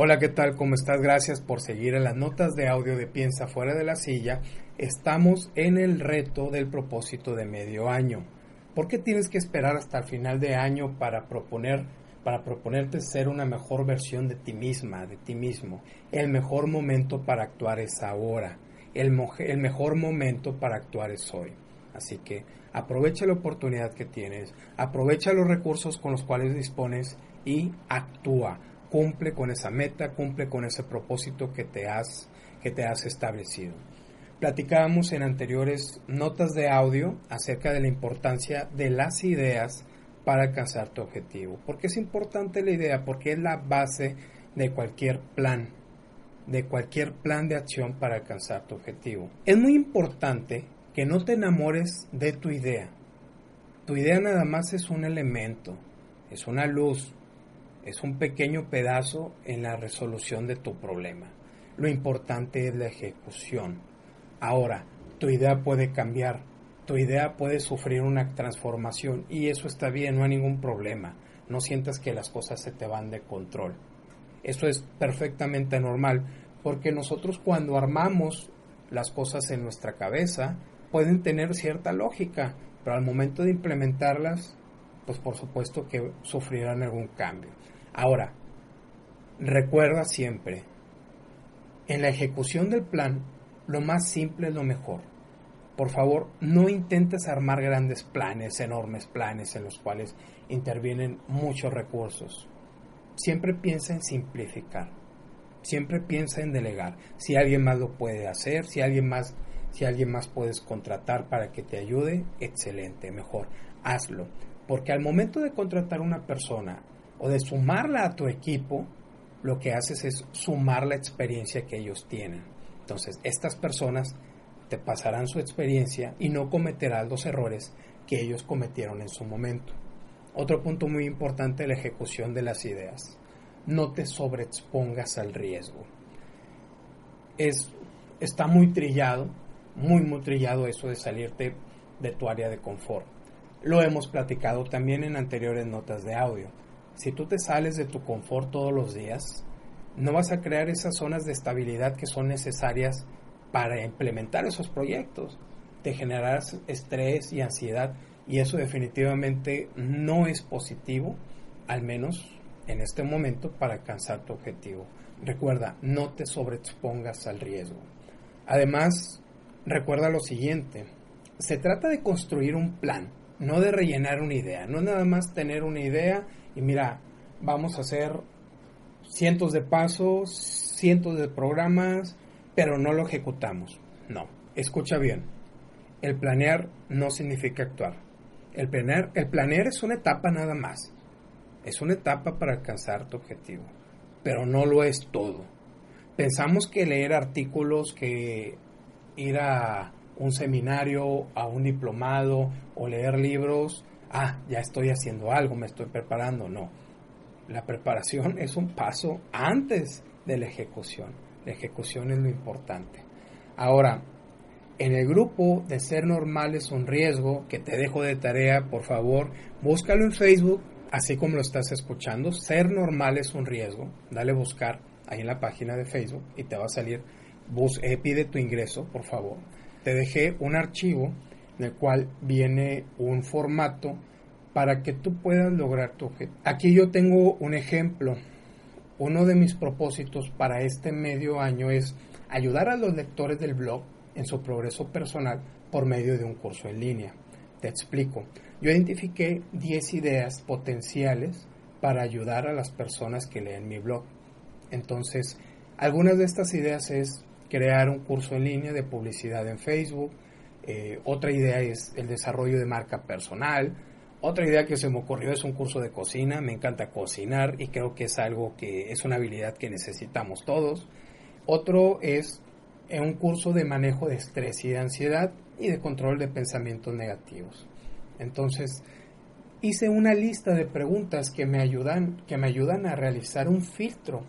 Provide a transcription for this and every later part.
Hola, ¿qué tal? ¿Cómo estás? Gracias por seguir en las notas de audio de Piensa fuera de la silla. Estamos en el reto del propósito de medio año. ¿Por qué tienes que esperar hasta el final de año para proponer para proponerte ser una mejor versión de ti misma, de ti mismo? El mejor momento para actuar es ahora. El, el mejor momento para actuar es hoy. Así que aprovecha la oportunidad que tienes, aprovecha los recursos con los cuales dispones y actúa cumple con esa meta, cumple con ese propósito que te has, que te has establecido. Platicábamos en anteriores notas de audio acerca de la importancia de las ideas para alcanzar tu objetivo. ¿Por qué es importante la idea? Porque es la base de cualquier plan, de cualquier plan de acción para alcanzar tu objetivo. Es muy importante que no te enamores de tu idea. Tu idea nada más es un elemento, es una luz, es un pequeño pedazo en la resolución de tu problema. Lo importante es la ejecución. Ahora, tu idea puede cambiar, tu idea puede sufrir una transformación y eso está bien, no hay ningún problema. No sientas que las cosas se te van de control. Eso es perfectamente normal porque nosotros cuando armamos las cosas en nuestra cabeza pueden tener cierta lógica, pero al momento de implementarlas, pues por supuesto que sufrirán algún cambio. Ahora, recuerda siempre, en la ejecución del plan, lo más simple es lo mejor. Por favor, no intentes armar grandes planes, enormes planes en los cuales intervienen muchos recursos. Siempre piensa en simplificar. Siempre piensa en delegar. Si alguien más lo puede hacer, si alguien más, si alguien más puedes contratar para que te ayude, excelente, mejor, hazlo. Porque al momento de contratar una persona o de sumarla a tu equipo, lo que haces es sumar la experiencia que ellos tienen. Entonces, estas personas te pasarán su experiencia y no cometerán los errores que ellos cometieron en su momento. Otro punto muy importante la ejecución de las ideas. No te sobreexpongas al riesgo. Es, está muy trillado, muy, muy trillado eso de salirte de tu área de confort. Lo hemos platicado también en anteriores notas de audio si tú te sales de tu confort todos los días, no vas a crear esas zonas de estabilidad que son necesarias para implementar esos proyectos. Te generarás estrés y ansiedad y eso definitivamente no es positivo, al menos en este momento, para alcanzar tu objetivo. Recuerda, no te sobreexpongas al riesgo. Además, recuerda lo siguiente, se trata de construir un plan, no de rellenar una idea, no nada más tener una idea y mira, vamos a hacer cientos de pasos, cientos de programas, pero no lo ejecutamos. No, escucha bien. El planear no significa actuar. El planear, el planear es una etapa nada más. Es una etapa para alcanzar tu objetivo, pero no lo es todo. Pensamos que leer artículos, que ir a un seminario, a un diplomado o leer libros ah, ya estoy haciendo algo, me estoy preparando. No, la preparación es un paso antes de la ejecución. La ejecución es lo importante. Ahora, en el grupo de Ser Normal es un riesgo, que te dejo de tarea, por favor, búscalo en Facebook, así como lo estás escuchando. Ser Normal es un riesgo. Dale buscar ahí en la página de Facebook y te va a salir. Bus, eh, pide tu ingreso, por favor. Te dejé un archivo en el cual viene un formato para que tú puedas lograr tu objetivo. Aquí yo tengo un ejemplo. Uno de mis propósitos para este medio año es ayudar a los lectores del blog en su progreso personal por medio de un curso en línea. Te explico. Yo identifiqué 10 ideas potenciales para ayudar a las personas que leen mi blog. Entonces, algunas de estas ideas es crear un curso en línea de publicidad en Facebook, eh, otra idea es el desarrollo de marca personal. Otra idea que se me ocurrió es un curso de cocina. Me encanta cocinar y creo que es algo que es una habilidad que necesitamos todos. Otro es eh, un curso de manejo de estrés y de ansiedad y de control de pensamientos negativos. Entonces, hice una lista de preguntas que me ayudan, que me ayudan a realizar un filtro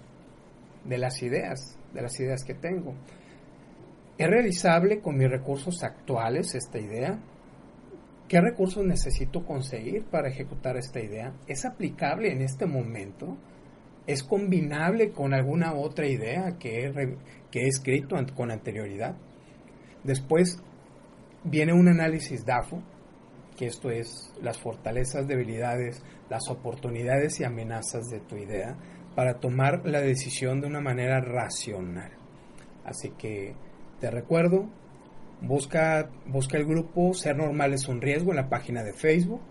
de las ideas, de las ideas que tengo. ¿Es realizable con mis recursos actuales esta idea? ¿Qué recursos necesito conseguir para ejecutar esta idea? ¿Es aplicable en este momento? es combinable con alguna otra idea que he, que he escrito con anterioridad. Después viene un análisis DAFO, que esto es las fortalezas, debilidades, las oportunidades y amenazas de tu idea para tomar la decisión de una manera racional. Así que te recuerdo, busca, busca el grupo Ser Normal es un Riesgo en la página de Facebook.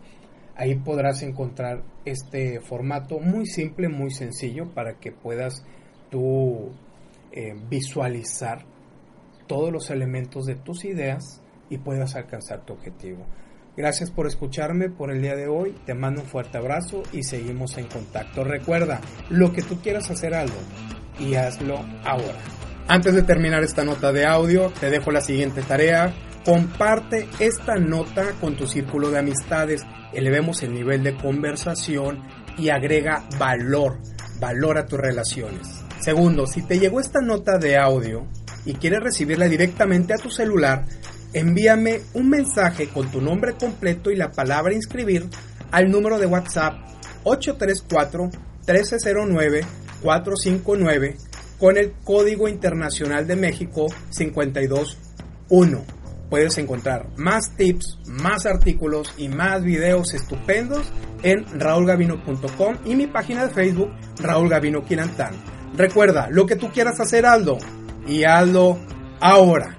Ahí podrás encontrar este formato muy simple, muy sencillo para que puedas tú eh, visualizar todos los elementos de tus ideas y puedas alcanzar tu objetivo. Gracias por escucharme por el día de hoy. Te mando un fuerte abrazo y seguimos en contacto. Recuerda, lo que tú quieras hacer algo y hazlo ahora. Antes de terminar esta nota de audio, te dejo la siguiente tarea. Comparte esta nota con tu círculo de amistades. Elevemos el nivel de conversación y agrega valor, valor a tus relaciones. Segundo, si te llegó esta nota de audio y quieres recibirla directamente a tu celular, envíame un mensaje con tu nombre completo y la palabra inscribir al número de WhatsApp 834-1309-459 con el Código Internacional de México 521. Puedes encontrar más tips, más artículos y más videos estupendos en raulgavino.com y mi página de Facebook Raúl Gavino Quirantán. Recuerda, lo que tú quieras hacer, Aldo, y Aldo ahora.